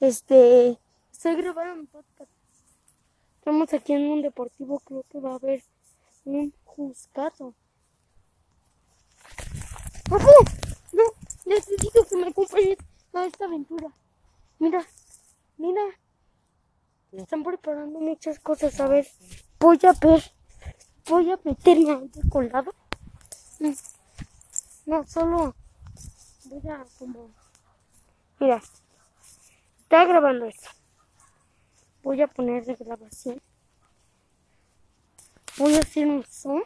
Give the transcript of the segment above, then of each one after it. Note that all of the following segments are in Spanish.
Este, estoy grabando un podcast. Estamos aquí en un deportivo, creo que va a haber un juzgado. ¡Ojo! No, necesito que me acompañes a esta aventura. Mira, mira. Están preparando muchas cosas. A ver, voy a ver. Voy a meterme a este colado. No, solo voy a como. Mira, está grabando esto. Voy a poner de grabación. Voy a hacer un zoom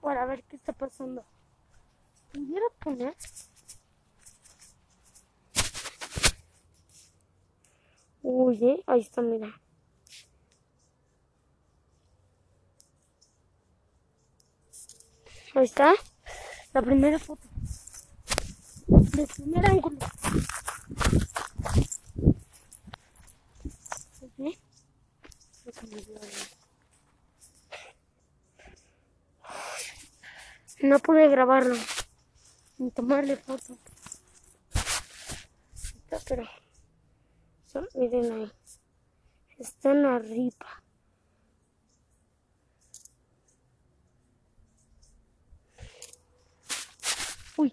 para ver qué está pasando. ¿Pudiera poner? Uy, eh, ahí está, mira. Ahí está. La primera foto. De primer ángulo. No pude grabarlo. Ni tomarle foto. Está, pero... miren ahí. Están arriba. Uy.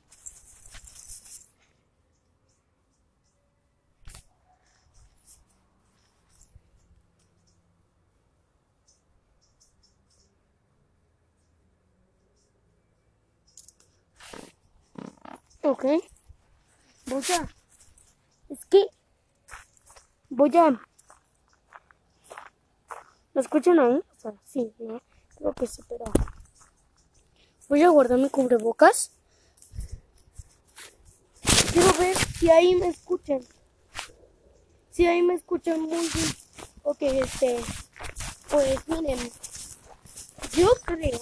Ok. Voy a... Es que... Voy a... ¿Lo escuchan ahí? Sí, ¿no? Creo que sí, pero... Voy a guardar mi cubrebocas. Quiero ver si ahí me escuchan. Si ahí me escuchan muy bien. Ok, este... Pues miren. Yo creo...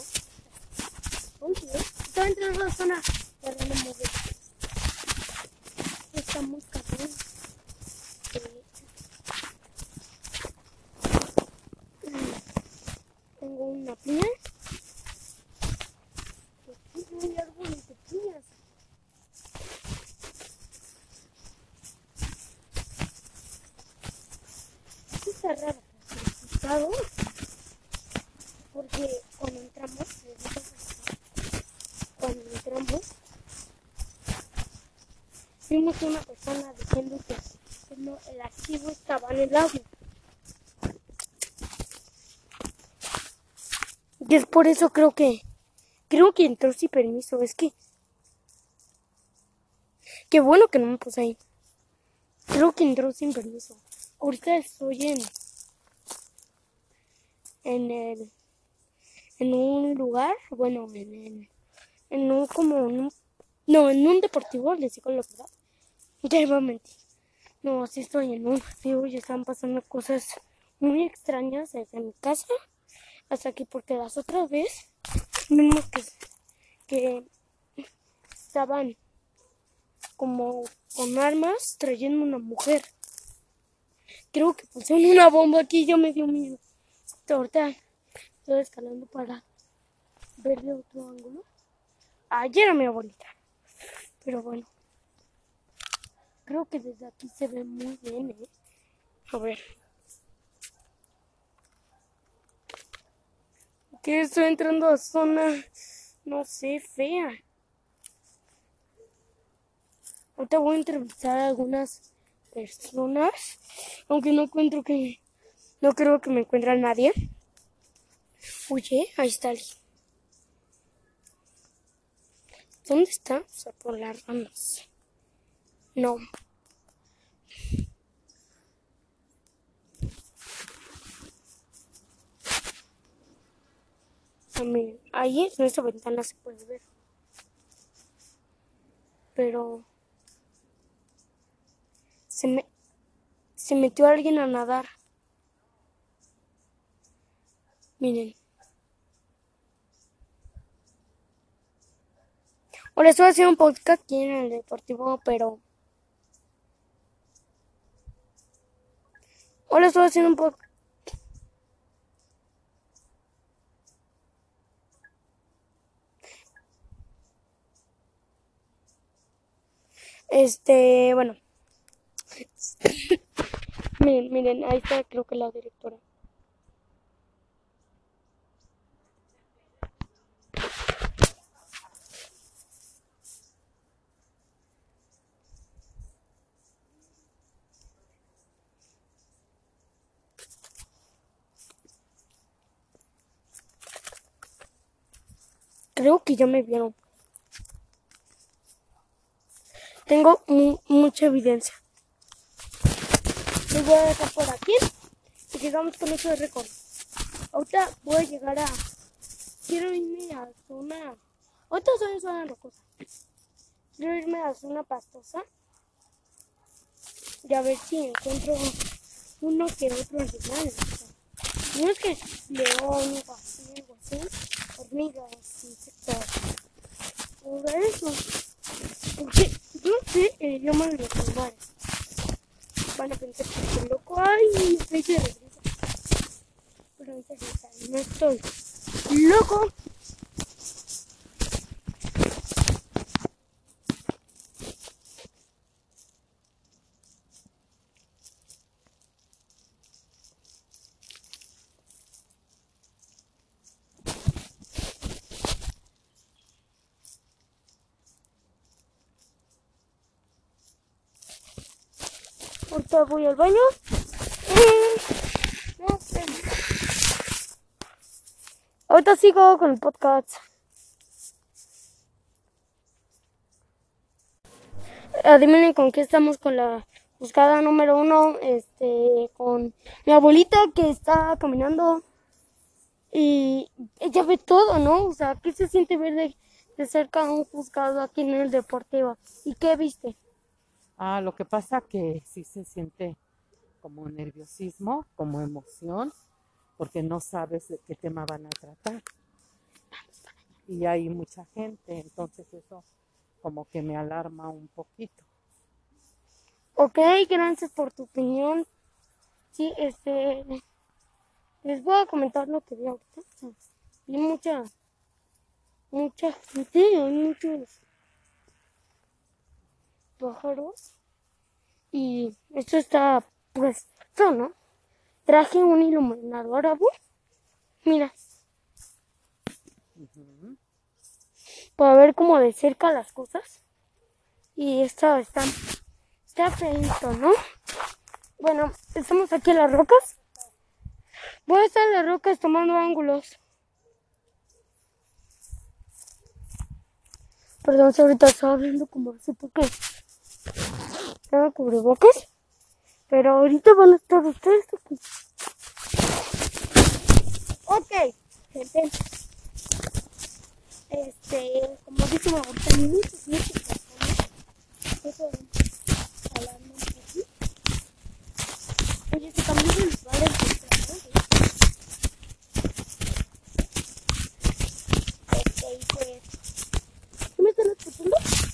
Oye, está entrando a la zona. No Estamos cayendo. Tengo una no hay árboles de piñas. Esto está raro. asustado, Porque cuando entramos, cuando entramos, vimos una persona diciendo que no, el archivo estaba en el agua. Y es por eso creo que creo que entró sin permiso. Es que qué bueno que no me puse ahí. Creo que entró sin permiso. Ahorita estoy en en el en un lugar, bueno, en el, en un como no, en un deportivo, les digo la verdad. Ya iba a mentir. No, sí estoy en un deportivo y están pasando cosas muy extrañas desde mi casa hasta aquí porque las otras veces vimos que, que estaban como con armas trayendo una mujer. Creo que pusieron una bomba aquí y yo me dio miedo. Ahorita estoy escalando para ver de otro ángulo. Ayer era mi abuelita. Pero bueno. Creo que desde aquí se ve muy bien, ¿eh? A ver. Que estoy entrando a zona, no sé, fea. Ahorita voy a entrevistar a algunas personas, aunque no encuentro que, no creo que me encuentre a nadie. Oye, ahí está alguien. ¿Dónde está? O sea, por las ramas. No. Ah, miren, ahí en esta ventana se puede ver. Pero se me se metió alguien a nadar. Miren. Ahora estoy haciendo un podcast aquí en el deportivo, pero Ahora estoy haciendo un podcast. Este, bueno. miren, miren, ahí está creo que la directora. Creo que ya me vieron. Tengo mucha evidencia. Les voy a dejar por aquí y llegamos con eso de récord. Ahorita voy a llegar a... Quiero irme a zona... Ahorita soy en zona rocosa. Quiero irme a zona pastosa y a ver si encuentro uno que otro animal. No es que león o así, así hormigas, insectos. Por eso. Porque yo sé el idioma de los animales. Van a pensar que estoy loco. Ay, estoy de regreso. Pero no estoy loco. Voy al baño. Ahorita sigo con el podcast. Adivinen con qué estamos con la buscada número uno. Este, con mi abuelita que está caminando y ella ve todo, ¿no? O sea, ¿qué se siente ver de, cerca un juzgado aquí en el deportivo? ¿Y qué viste? Ah, lo que pasa que sí se siente como nerviosismo, como emoción, porque no sabes de qué tema van a tratar. Y hay mucha gente, entonces eso como que me alarma un poquito. Ok, gracias por tu opinión. Sí, este, les voy a comentar lo que vi ahorita. Vi mucha, mucha gente, hay muchos pájaros. Y esto está, pues, yo, ¿no? Traje un iluminador a Mira. Para ver como de cerca las cosas. Y esto está, está feito, ¿no? Bueno, estamos aquí en las rocas. Voy a estar en las rocas tomando ángulos. Perdón si ahorita estaba hablando como así porque tengo cubrebocas. Pero ahorita van a estar ustedes aquí. Ok, gente. Este, como gustan y pues. ¿Qué me están escuchando?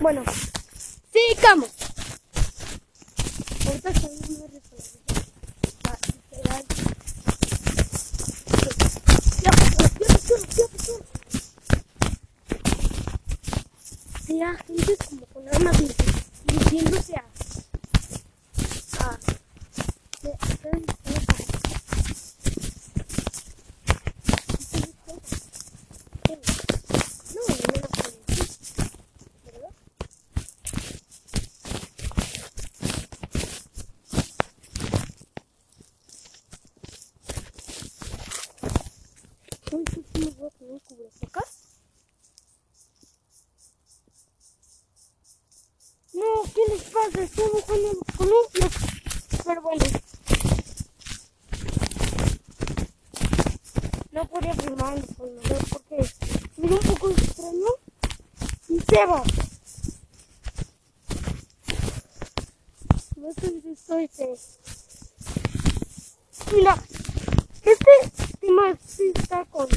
Bueno. Sigamos ahorita como con armas dirigiéndose a, a, a No, ¿qué les pasa? Estamos con el columpio. Pero bueno. No podía filmar el columpios porque mira un poco extraño y se va. No sé si estoy este. Mira, este tema sí está con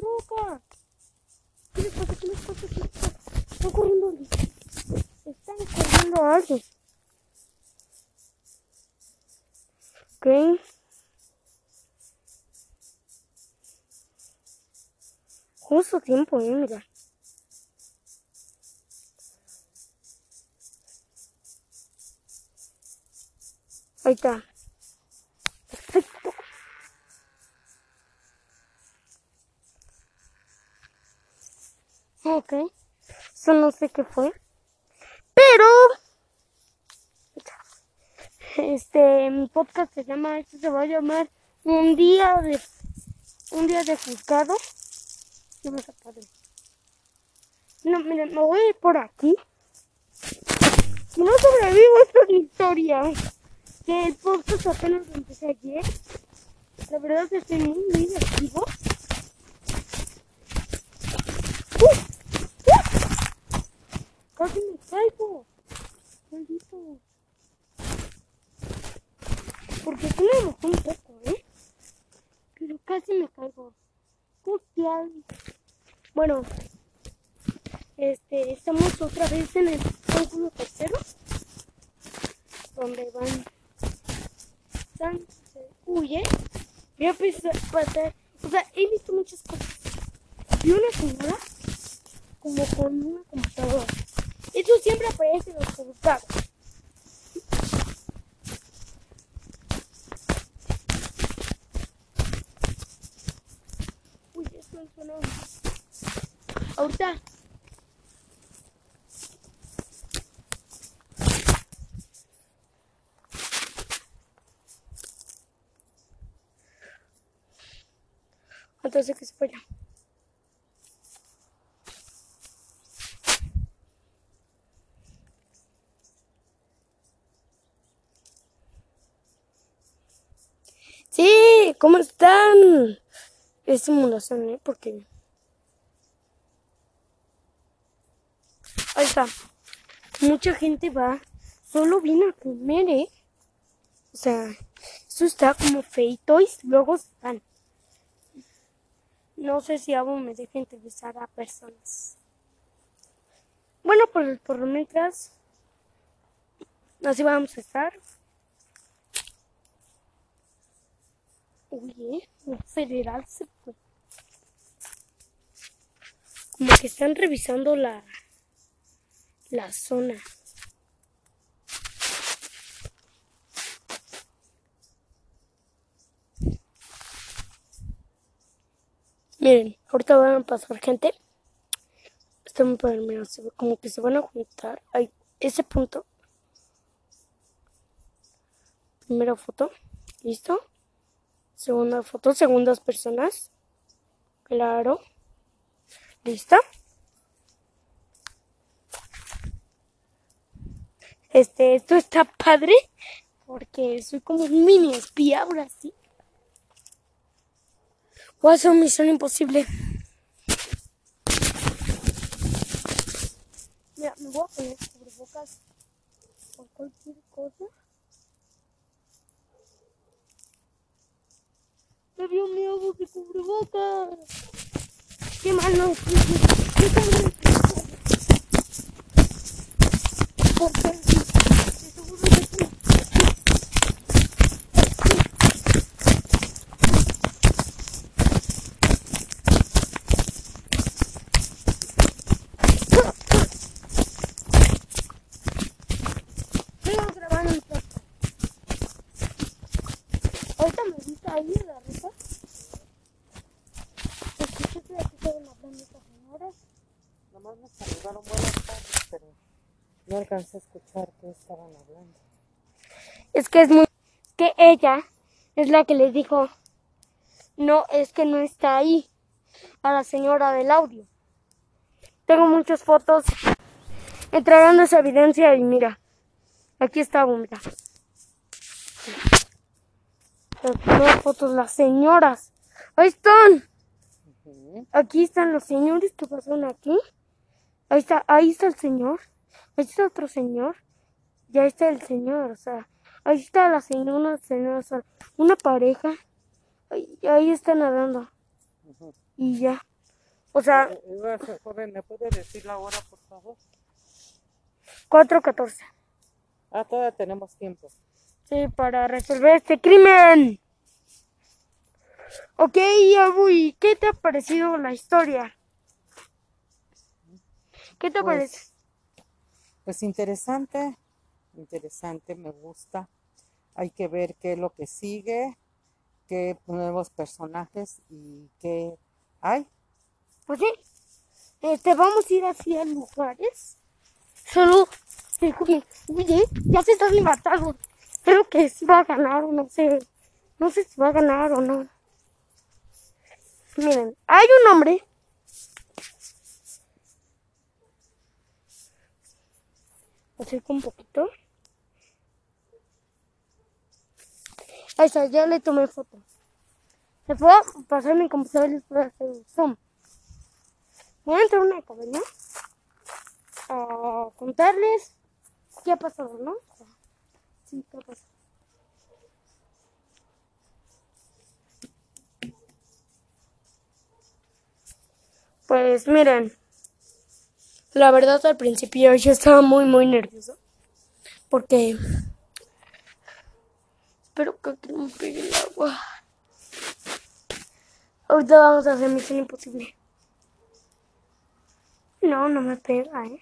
roca. ¿Qué les pasa? ¿Qué les pasa? ¿Qué les pasa? Está corriendo. entrando a alguien. Justo tiempo, eh, mira. Ahí está. Ok. No sé qué fue. Pero. Este, podcast se llama, este se va a llamar Un día de, un día de juzgado. No me padre. No, miren, me voy a ir por aquí. No sobrevivo a esta historia, que el podcast apenas lo empecé ayer. La verdad es que estoy muy, muy activo. ¡Uh! ¡Uh! Casi me caigo. Maldito. Porque sí me un poco, ¿eh? Pero casi me caigo. Hostia. Bueno, este, estamos otra vez en el ángulo tercero, donde van, están, se huye. Voy a pasar, o sea, he visto muchas cosas. Vi una señora como con una computadora. Eso siempre aparece en los resultados. Uy, suena. Ahorita. Entonces que se vaya. Sí, ¿cómo están? Es simulación, ¿eh? Porque... Ahí está. Mucha gente va. Solo viene a comer, ¿eh? O sea, eso está como feito y luego están. No sé si aún me deja entrevistar a personas. Bueno, por, por mientras, así vamos a estar. Uy, un federal se fue. Como que están revisando la, la zona. Miren, ahorita van a pasar gente. Está muy padre, ve como que se van a juntar. Hay ese punto. Primera foto. ¿Listo? Segunda foto, segundas personas. Claro. ¿Listo? Este, esto está padre porque soy como un mini espía ahora sí. Voy a hacer misión imposible. Mira, me voy a poner cubrebocas por cualquier cosa. Me dio miedo de cubrebocas. Qué mal no. Qué mal Porque seguro que Sigo grabando mi podcast. Ahorita me viste ahí en la ruta. Escuché que aquí estaban hablando estas señoras. Nomás me saludaron buenas tardes, pero no alcancé a escuchar estaban hablando. Es que es muy... Que ella es la que le dijo, no, es que no está ahí, a la señora del audio. Tengo muchas fotos entregando esa evidencia y mira, aquí está, mira. Las fotos, las señoras. Ahí están. Aquí están los señores que pasaron aquí. Ahí está, ahí está el señor. Ahí está otro señor. Y ahí está el señor, o sea, ahí está la señora, una señora, o sea, una pareja. Ahí, ahí está nadando. Y ya. O sea, Eh, ser- Joven, ¿me puede decir la hora, por favor? 4.14. Ah, todavía tenemos tiempo. Sí, para resolver este crimen. Ok, Abu, ¿y qué te ha parecido la historia? ¿Qué te Pues, parece? Pues interesante, interesante, me gusta. Hay que ver qué es lo que sigue, qué nuevos personajes y qué hay. Pues sí, este, vamos a ir así a lugares. Solo, oye, oye, ya se está matando. Creo que sí va a ganar no sé. No sé si va a ganar o no. Miren, hay un hombre. Acerco un poquito. Ahí está, ya le tomé foto. Se a pasar mi computadora y les a hacer un zoom. Voy a entrar a una cabaña a contarles qué ha pasado, ¿no? Sí, qué ha pasado. Pues miren, la verdad al principio yo estaba muy, muy nervioso. Porque espero que aquí no me pegue el agua. Ahorita vamos a hacer misión imposible. No, no me pega, ¿eh?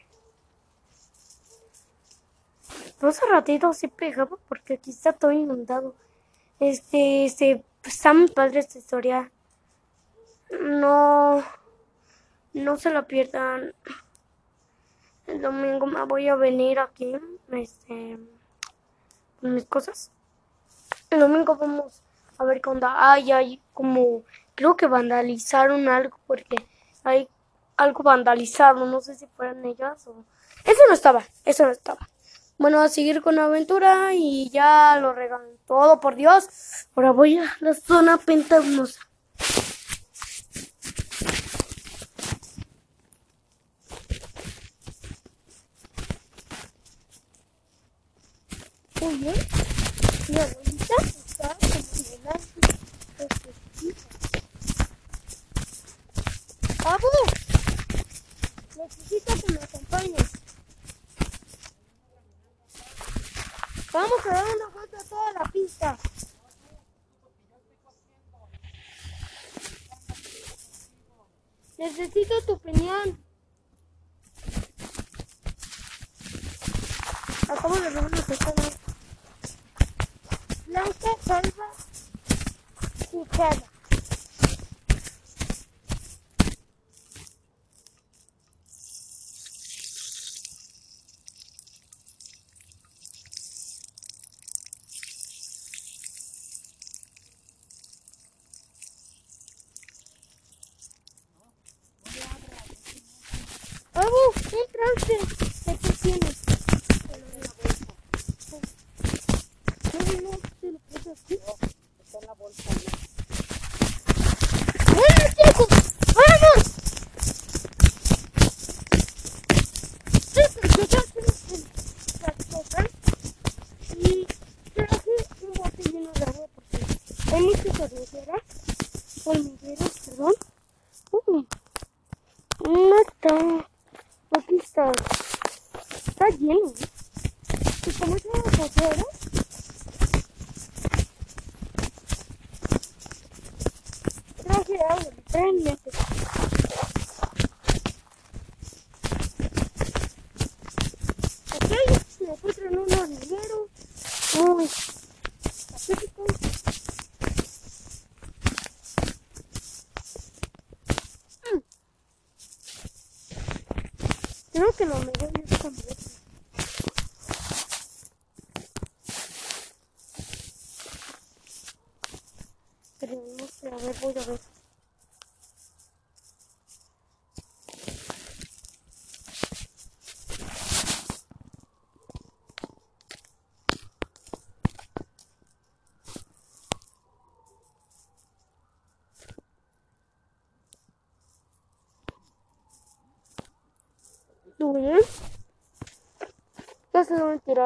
Hace ratito sí pegaba porque aquí está todo inundado. Este, este, está muy padre esta historia. No, no se la pierdan. El domingo me voy a venir aquí, este, con mis cosas. El domingo vamos a ver qué onda. Ay, hay como, creo que vandalizaron algo porque hay algo vandalizado. No sé si fueran ellas o... Eso no estaba, eso no estaba. Bueno, a seguir con la aventura y ya lo regalan todo, por Dios. Ahora voy a la zona pantanosa. Oye, mi abuelita. ¡Abu! Necesito que me acompañes. Vamos a dar una vuelta a toda la pista. Necesito tu opinión. Kevin. Y como es una afuera, traje agua,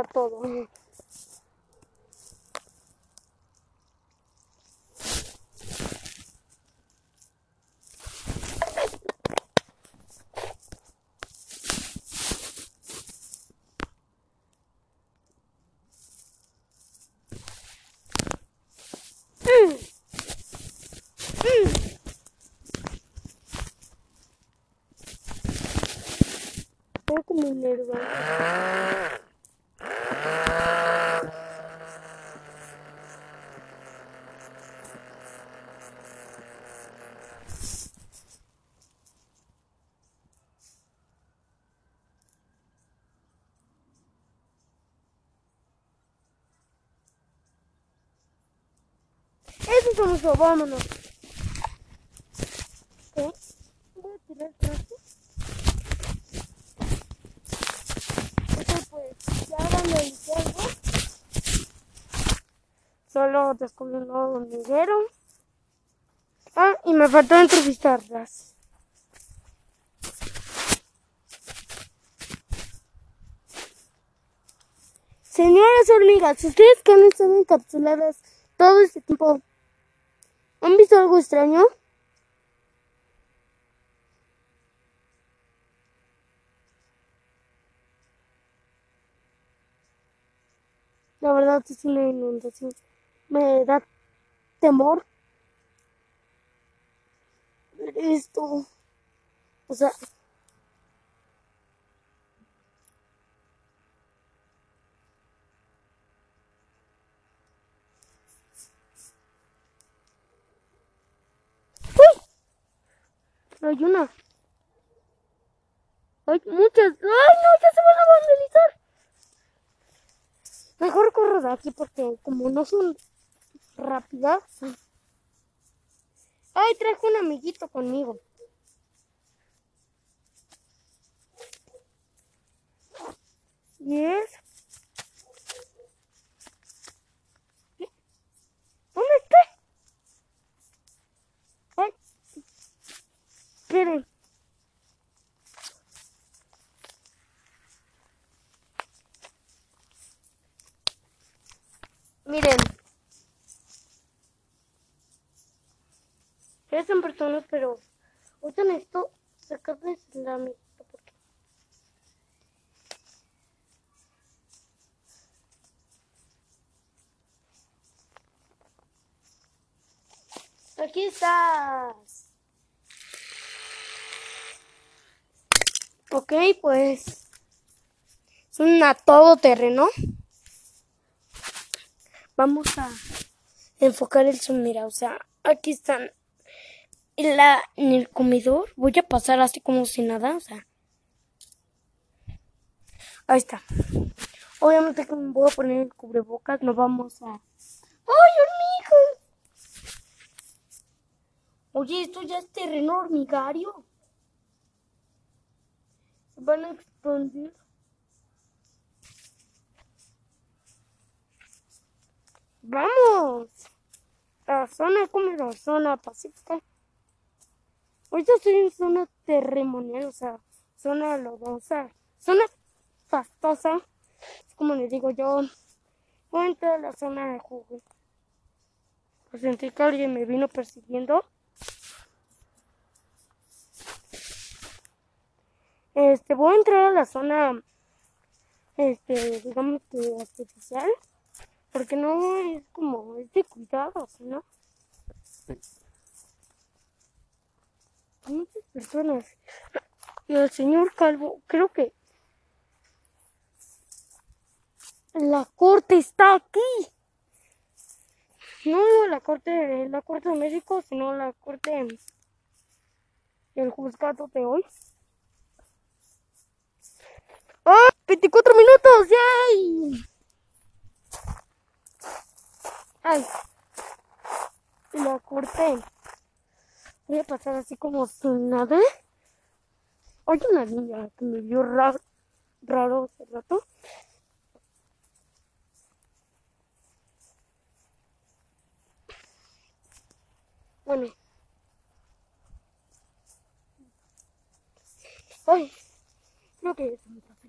cortar todo. como. Eso vámonos. ¿Qué? Voy a tirar el traste. Ok, pues ya van a algo. Solo descubrí un nuevo hormiguero. Ah, y me faltó entrevistarlas. Señoras hormigas, ustedes que han estado encapsuladas todo este tiempo, ¿han visto algo extraño? La verdad es una inundación. Me da temor. Esto. O sea. ¡Uy! Hay una. Hay muchas. ¡Ay, no! Ya se van a vandalizar. Mejor corro de aquí porque como no son rápidas. Ay, traje un amiguito conmigo. ¿Y es? ¿Dónde está? Ay. Esperen. Miren. Ustedes son personas, pero ahorita necesito sacarles la amiguita porque Aquí estás. Ok, pues es una todoterreno. Vamos a enfocar el zoom, mira, o sea, aquí están en, la, en el comedor. Voy a pasar así como si nada, o sea. Ahí está. Obviamente que me voy a poner el cubrebocas, no vamos a... ¡Ay, hormigas! Oye, esto ya es terreno hormigario. Van a expandir. Vamos. La zona como la zona pacífica. Ahorita estoy en zona terremonial, o sea, zona lodosa, zona pastosa. Como les digo yo. Voy a entrar a la zona de jugo. Pues sentí que alguien me vino persiguiendo. Este, voy a entrar a la zona, este, digamos que artificial, porque no es como, es de cuidado, ¿no? Muchas personas. Y el señor Calvo, creo que la corte está aquí. No la corte, la corte de México, sino la corte del juzgado de hoy. ¡Oh! 24 minutos, ¡yay! ¡Ay! La corté. Voy a pasar así como sin nada. Hay una niña que me vio raro, raro hace rato. Bueno. Ay, creo que se me.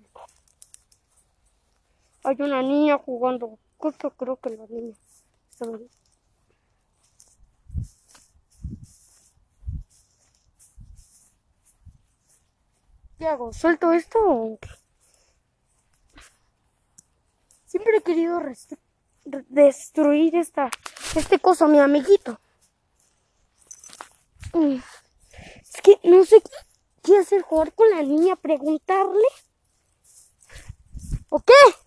Hay una niña jugando. Justo creo que la niña. ¿Qué hago? ¿Suelto esto? Siempre he querido destruir esta, este coso, mi amiguito. Mm. Es que no sé qué hacer, jugar con la niña, preguntarle. ¿O qué?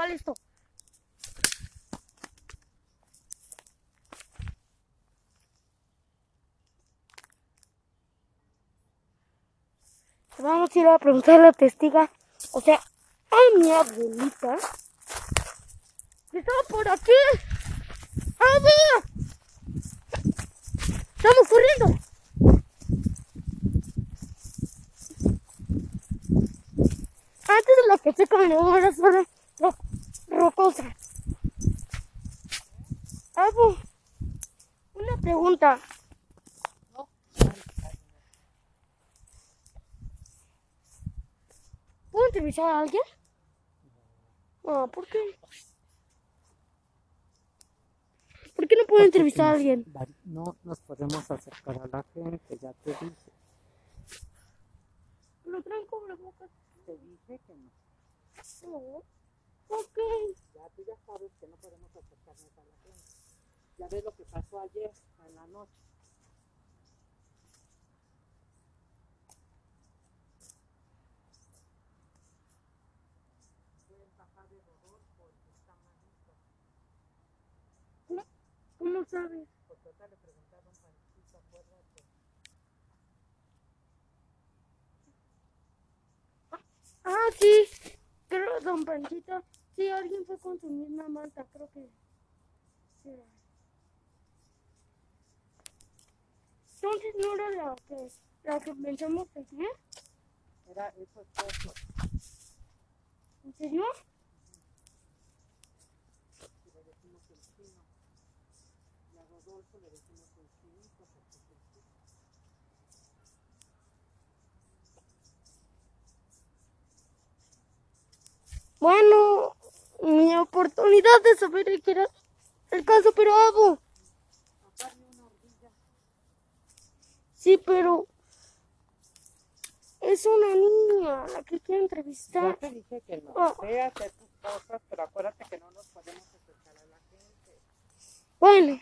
Es inmortal esto. Vamos a ir a preguntar a la testiga, o sea, a mi abuelita. Estaba por aquí. ¡Abu! Estamos corriendo. Antes de la que se caminaba era solo Abu, una pregunta. No, ¿Puedo entrevistar a alguien? Ah, ¿por qué? ¿Por qué no puedo entrevistar a alguien? No nos podemos acercar a la gente, ya te dije. Lo traen cubrebocas. Te dije que no. No. Ok. Ya tú ya sabes que no podemos acercarnos a la gente. Ya ves lo que pasó ayer en la noche. ¿Cómo sabes? Porque le preguntaron acuérdate. Ah, sí. Creo, don Panchito. Sí, alguien fue con su misma manta. Creo que. Sí. Entonces no era la que, la que pensamos. Era eso esposo. ¿En serio? Y le decimos el chino. Y a Rodolfo le decimos el chinito porque es el chino. Bueno, mi oportunidad de saber qué era el caso, pero hago. Sí, pero es una niña la que quiero entrevistar. te dije que no. Oh. Ve a hacer tus cosas, pero acuérdate que no nos podemos acercar a la gente. Bueno,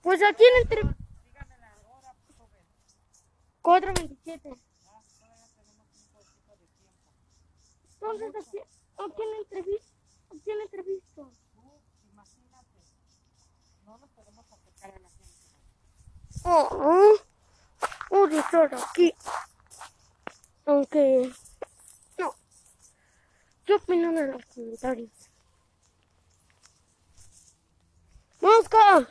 pues aquí en entre Dígame la hora, joven. 427. Ah, todavía tenemos un poquito de tiempo. Entonces, aquí, en la entrevista, en la entrevista. Imagínate. No nos podemos acercar a la gente. Oh, oh, de estar aquí. Aunque, no. ¿Qué opinan en los comentarios? ¡Mosca!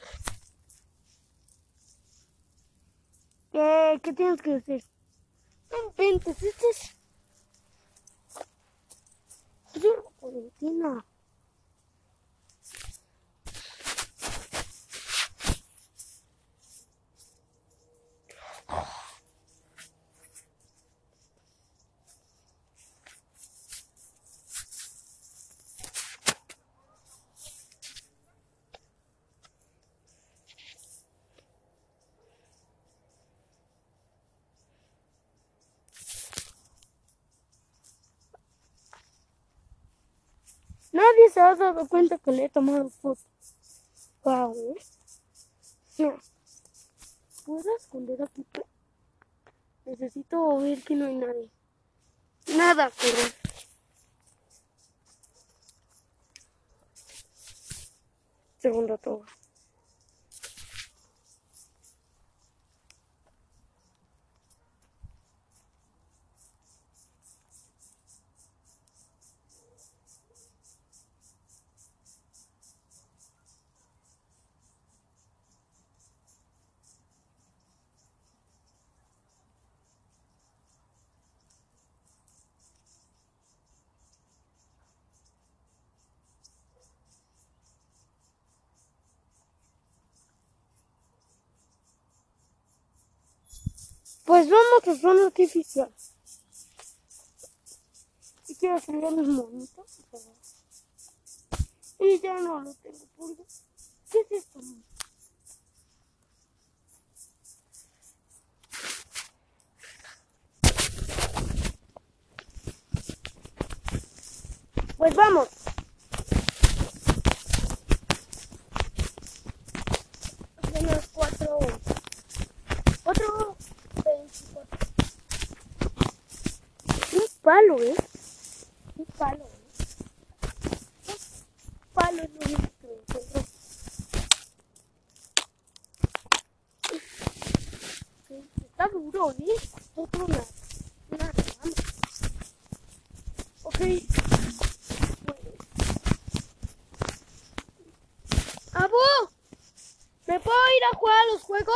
¿Qué, ¿Qué tienes que decir? No inventes, esto es... Es una cuarentena. Nadie se ha dado cuenta que le he tomado fotos. Wow. No. ¿Puedo esconder aquí? Necesito ver que no hay nadie. Nada, pero. Segundo todo. Pues vamos a zona artificial. Y quiero subir mis monitos. Y ya no lo tengo. ¿Qué es esto? Pues vamos. Menos cuatro. Cuatro. Veinticuatro. Un palo, ¿eh? Un palo, ¿eh? Un palo es lo único que encuentro. Sí, Está duro, ¿eh? Otro una, una rama. Ok. ¡Abu! ¿Me puedo ir a jugar a los juegos?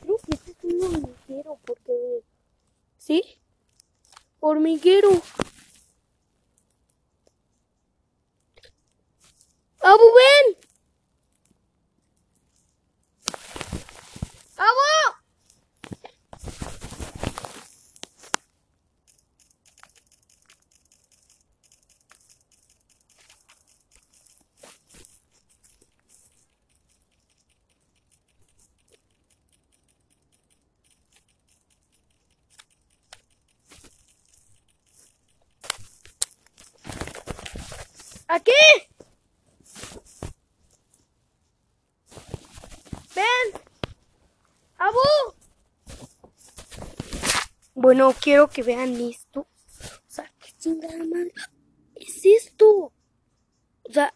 Creo que este es un hormiguero porque... ¿Sí? Hormiguero. ¡Abu, ven! ¡Abu! ¡Aquí! ¡Ven! ¡Abu! Bueno, quiero que vean esto. O sea, qué chingada madre es esto. O sea,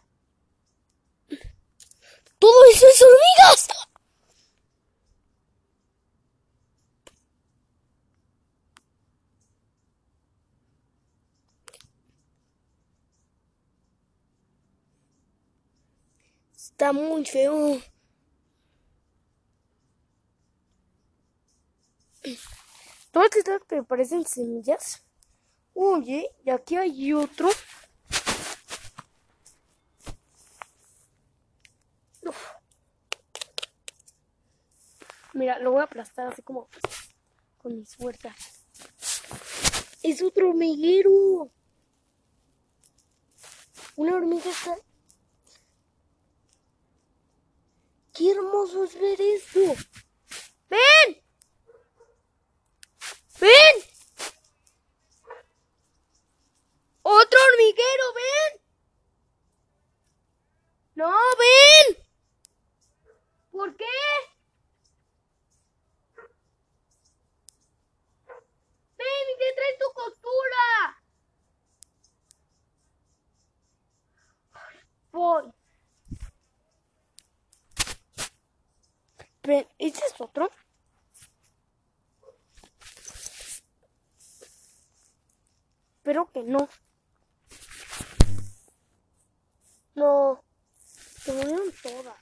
todo eso es hormigas. Está muy feo. Todas estas que parecen semillas. Oye, y aquí hay otro. Mira, lo voy a aplastar así como con mis fuerzas. Es otro hormiguero. Una hormiga está Qué hermoso es ver esto. ¡Ven! ¡Ven! ¡Otro hormiguero! ¡Ven! ¡No, ven! ¿Por qué? ¡Ven y te traes tu costura! Voy. Ven, ¿este es otro? Espero que no. No. Se murieron todas.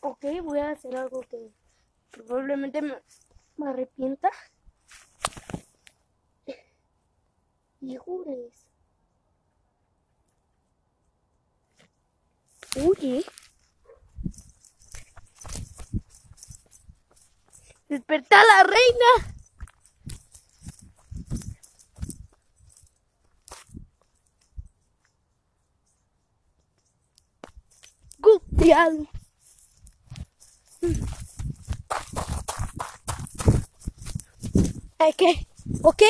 Ok, voy a hacer algo que probablemente me, me arrepienta. Híjoles. Oye. ¡Despertá la reina! Gustial. ¿Ok? ¿Ok?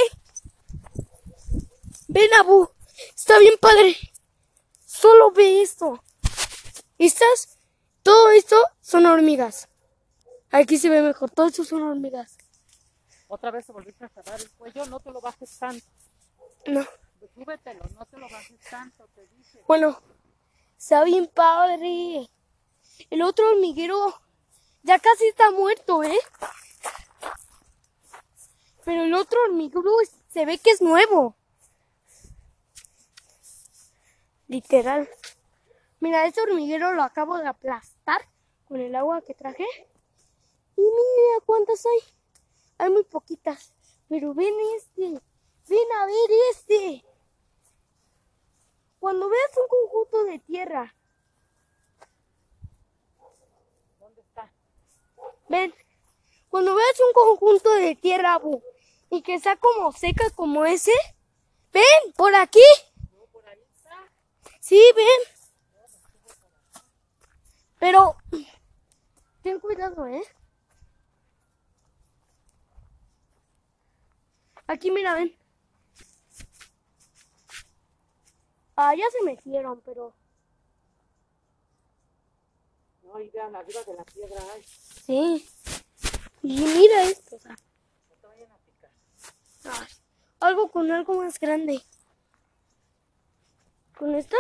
Ven, Abu. Está bien padre. Solo ve esto. ¿Estas? Todo esto son hormigas. Aquí se ve mejor. Todo esto son hormigas. Otra vez te volviste a cerrar el cuello, no te lo bajes tanto. No. Súbetelo, no te lo bajes tanto, te dije. Bueno, está bien padre. El otro hormiguero ya casi está muerto, ¿eh? Pero el otro hormiguero se ve que es nuevo. Literal. Mira, este hormiguero lo acabo de aplastar con el agua que traje. Y mira cuántas hay. Hay muy poquitas. Pero ven este. Ven a ver este. Cuando veas un conjunto de tierra, ¿Dónde está? Ven, cuando veas un conjunto de tierra bu, y que está como seca como ese, ven, por aquí. Sí, ven. Pero ten cuidado, ¿eh? Aquí, mira, ven. Ah, ya se metieron, pero... No, y vean, arriba de la piedra hay. Sí. Y mira esto, o sea, No te vayan a picar. ay, algo con algo más grande. ¿Con esta?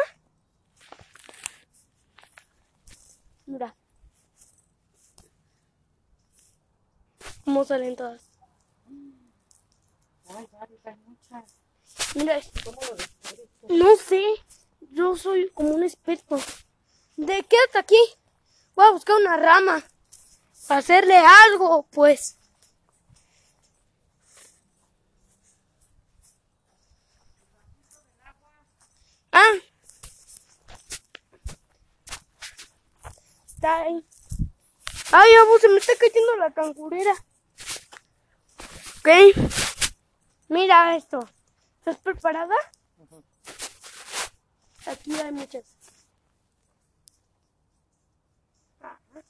Mira. ¿Cómo salen todas? Ay, hay muchas. Mira. ¿Cómo lo? No sé. Yo soy como un experto. ¿De qué hasta aquí? Voy a buscar una rama. Para hacerle algo, pues. Ah. Está ahí. Ay, abu, se me está cayendo la cangurera. Ok. Mira esto. ¿Estás preparada? Aquí hay muchas. Ajá.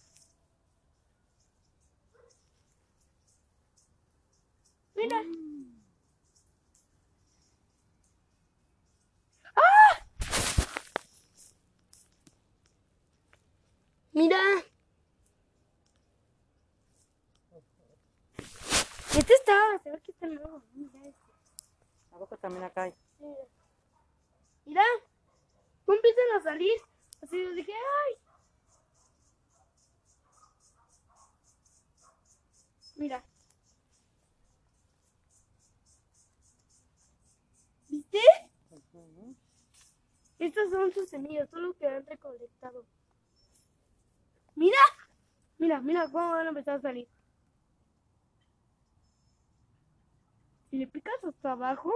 Mira. ¡Ah! Mira. Este está, se ve que está nuevo. Mira este. Abajo también acá hay. Mira. No empiezan a salir. Así yo dije, ay. Mira. ¿Viste? Ujú. Estas son sus semillas, son los que han recolectado. Mira, mira, mira cómo van a empezar a salir. Si le picas hasta abajo,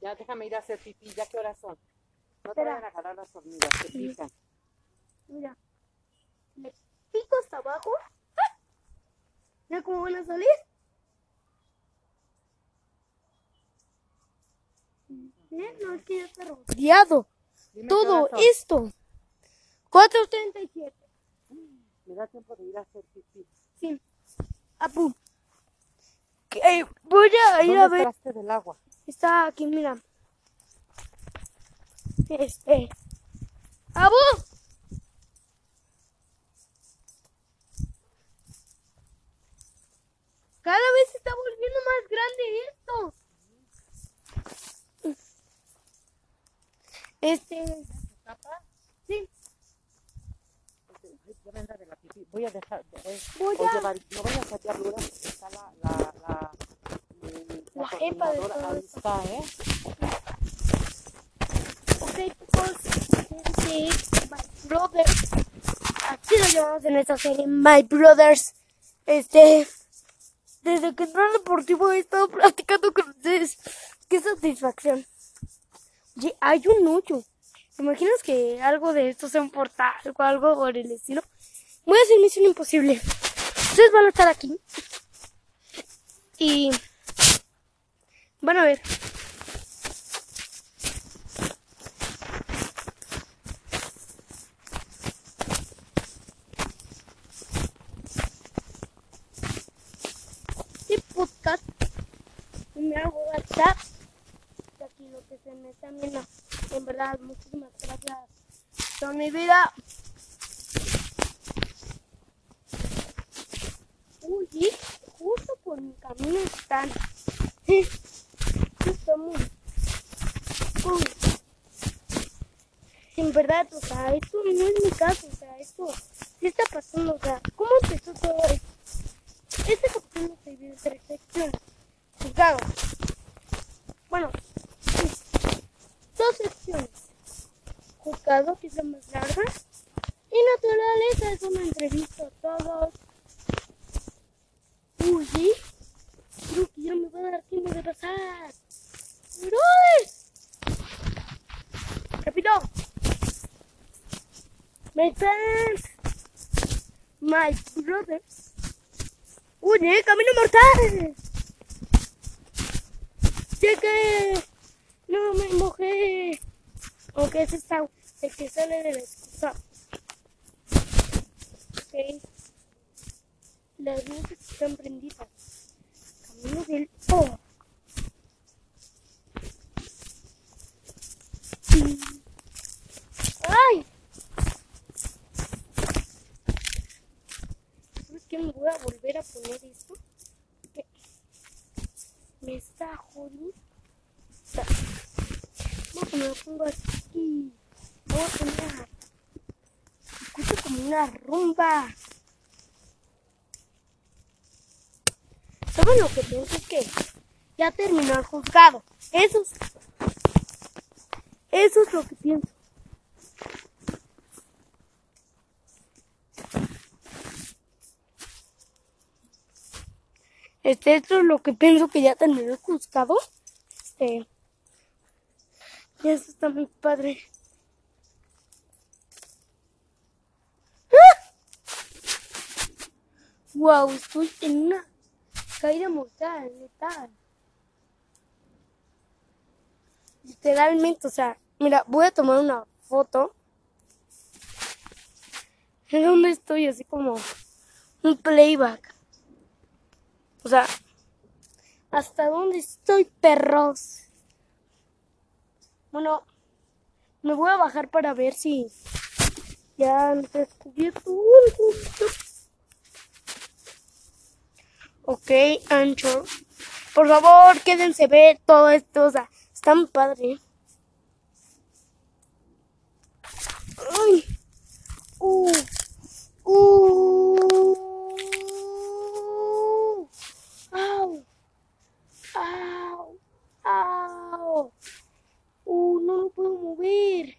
Ya déjame ir a hacer pipí, ya qué horas son. No te Espera. vayan a jalar las hormigas, te pican. mira, le pico hasta abajo. ¡ah! Mira cómo van a salir. ¿Eh? No, es que ya está rodeado. Dime qué Todo horas son. esto. 4.37. Me da tiempo de ir a hacer pipí. Sí. Apu. Que voy a ir ¿Dónde a ver. el traste del agua? Está aquí, mira. Este. ¡Abu! Cada vez se está volviendo más grande esto. Este. ¿Tapa? Sí. Voy a dejar. Voy, Voy voy a a-. No vayas a dudas. Está la. La, la, La jefa de todo está, ¿eh? Ok, chicos. Este. My Brothers. Así lo llamamos en esta serie. My Brothers. Este. Desde que entré al deportivo he estado platicando con ustedes. Qué satisfacción. Oye, hay un hoyo. ¿Te imaginas que algo de esto sea un portal o algo por el estilo? Voy a hacer misión imposible. Ustedes van a estar aquí. Y van a ver. Este podcast me hago WhatsApp. De aquí lo que se me está viendo. En verdad, muchísimas gracias por mi vida. Uy, justo por mi camino están. Justo muy. Uy. O sea, esto no es mi caso, o sea, esto sí está pasando, o sea, ¿cómo empezó todo esto? Este capítulo se divide en tres secciones. Juzgado. Bueno, sí, dos secciones. Juzgado, que es la más larga. Y naturaleza es una entrevista a todos. Uy, ¿sí? Creo que ya me va a dar tiempo de pasar. ¡Brothers! Rápido. My friends. My brothers. Camino mortal. Cheque. No, me mojé. Aunque ese está el que sale de la excusa. Ok. Las luces están prendidas. Camino del O. ¡Ay! ¿Sabes qué? Me voy a volver a poner esto. Que me está jodiendo. No, me lo pongo aquí. Voy a poner. Escucho como una rumba. ¿Saben lo que pienso? Es que ya terminó el juzgado. Eso es, eso es lo que pienso. Este, esto es lo que pienso que ya terminó el juzgado. Este, ya eso está muy padre. ¡Ah! Wow, estoy en una caída mortal, letal. Literalmente, o sea, mira, voy a tomar una foto. ¿En dónde estoy? Así como un playback. O sea, ¿hasta dónde estoy, perros? Bueno, me voy a bajar para ver si ya algo. Ok, Anchor. Por favor, quédense ver todo esto. O sea, está muy padre. Ay. Uh. Uh. Au. Au. Au. Uh, no lo puedo mover.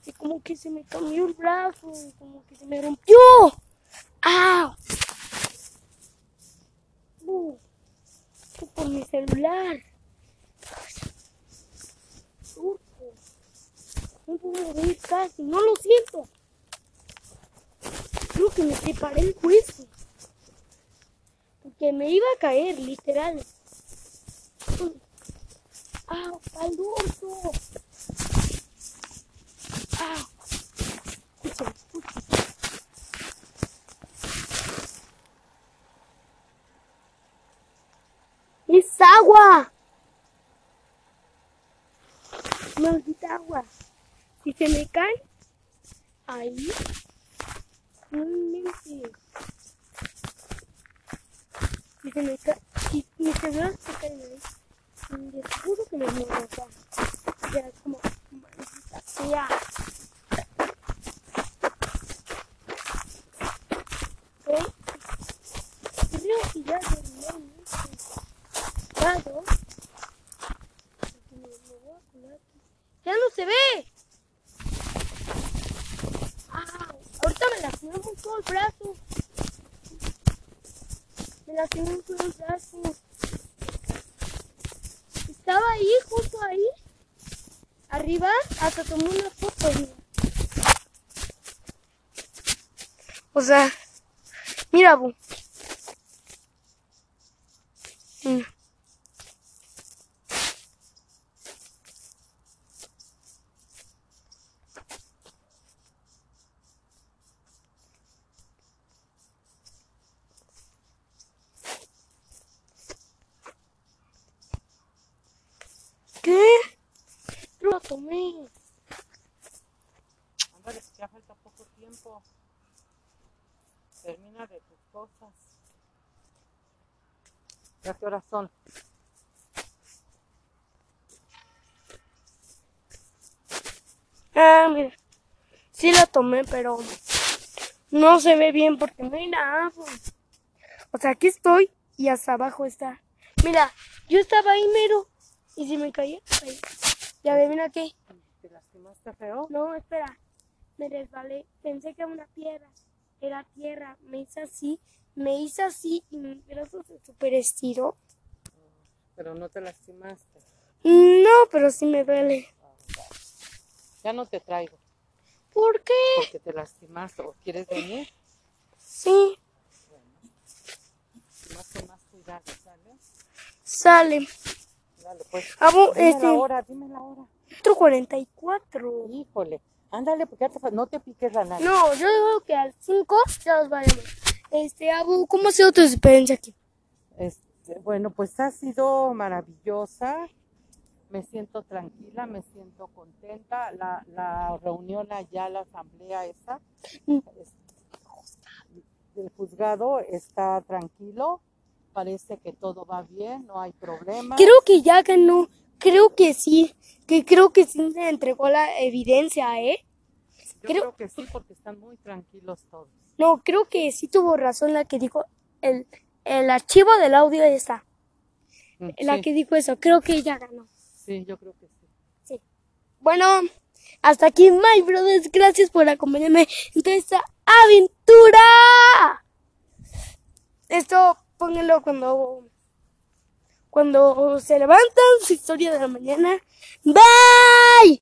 Así como que se me cambió el brazo. Como que se me rompió. ¡Au! Uh, por mi celular. Surco. No puedo mover casi. No lo siento. Creo que me separé el hueso. Porque me iba a caer, literal. ¡Ah! ¡Al dorso! ¡Ah! Escucha, escucha. ¡Es agua! Maldita agua. Si se me cae, ahí, no inventes. Si se me cae, si mi celular se cae ahí, de seguro que me muero acá. Ya es como, maldita sea. ¡Ya no se ve! ¡Au! Ahorita me lastimé mucho el brazo. Me lastimé mucho el brazo. Estaba ahí, justo ahí. Arriba, hasta tomé una foto. mira. O sea, mira, Bu. Mira. ¿Qué? Lo tomé. Ándale, que ya falta poco tiempo. Termina de tus cosas. ¿Ya qué horas son? Ah, mira. Sí la tomé, pero no se ve bien porque no hay nada. O sea, aquí estoy y hasta abajo está. Mira, yo estaba ahí mero. Y si me caía, ahí. Ya ve, mira aquí. ¿Te lastimaste feo? No, espera. Me resbalé. Pensé que era una piedra. Era tierra. Me hice así. Me hice así y mi brazo se super estiró. Pero no te lastimaste. No, pero sí me duele. Ya no te traigo ¿Por qué? porque te lastimaste. ¿O quieres venir? Sí, Bueno. Más con más cuidado, ¿sale? sale. Ándale, pues. Abu, Dime este, la hora, dime la hora. 4.44. Híjole. Ándale, porque ya te no te piques la nariz. No, yo digo que al 5 ya los vayamos. Este, Abu, ¿cómo ha sido tu experiencia aquí? Este, bueno, pues ha sido maravillosa. Me siento tranquila, me siento contenta. La, la reunión allá, la asamblea esa, es- el juzgado está tranquilo. Parece que todo va bien, no hay problema. Creo que ya ganó. Creo que sí. Que creo que sí se entregó la evidencia, ¿eh? Yo creo- creo que sí, porque están muy tranquilos todos. No, creo que sí tuvo razón la que dijo. El, el archivo del audio está. Mm, La que dijo eso. Creo que ella ganó. Sí, yo creo que sí. Sí. Bueno, hasta aquí, my brothers. Gracias por acompañarme en esta aventura. Esto pónganlo cuando cuando se levantan su historia de la mañana. Bye.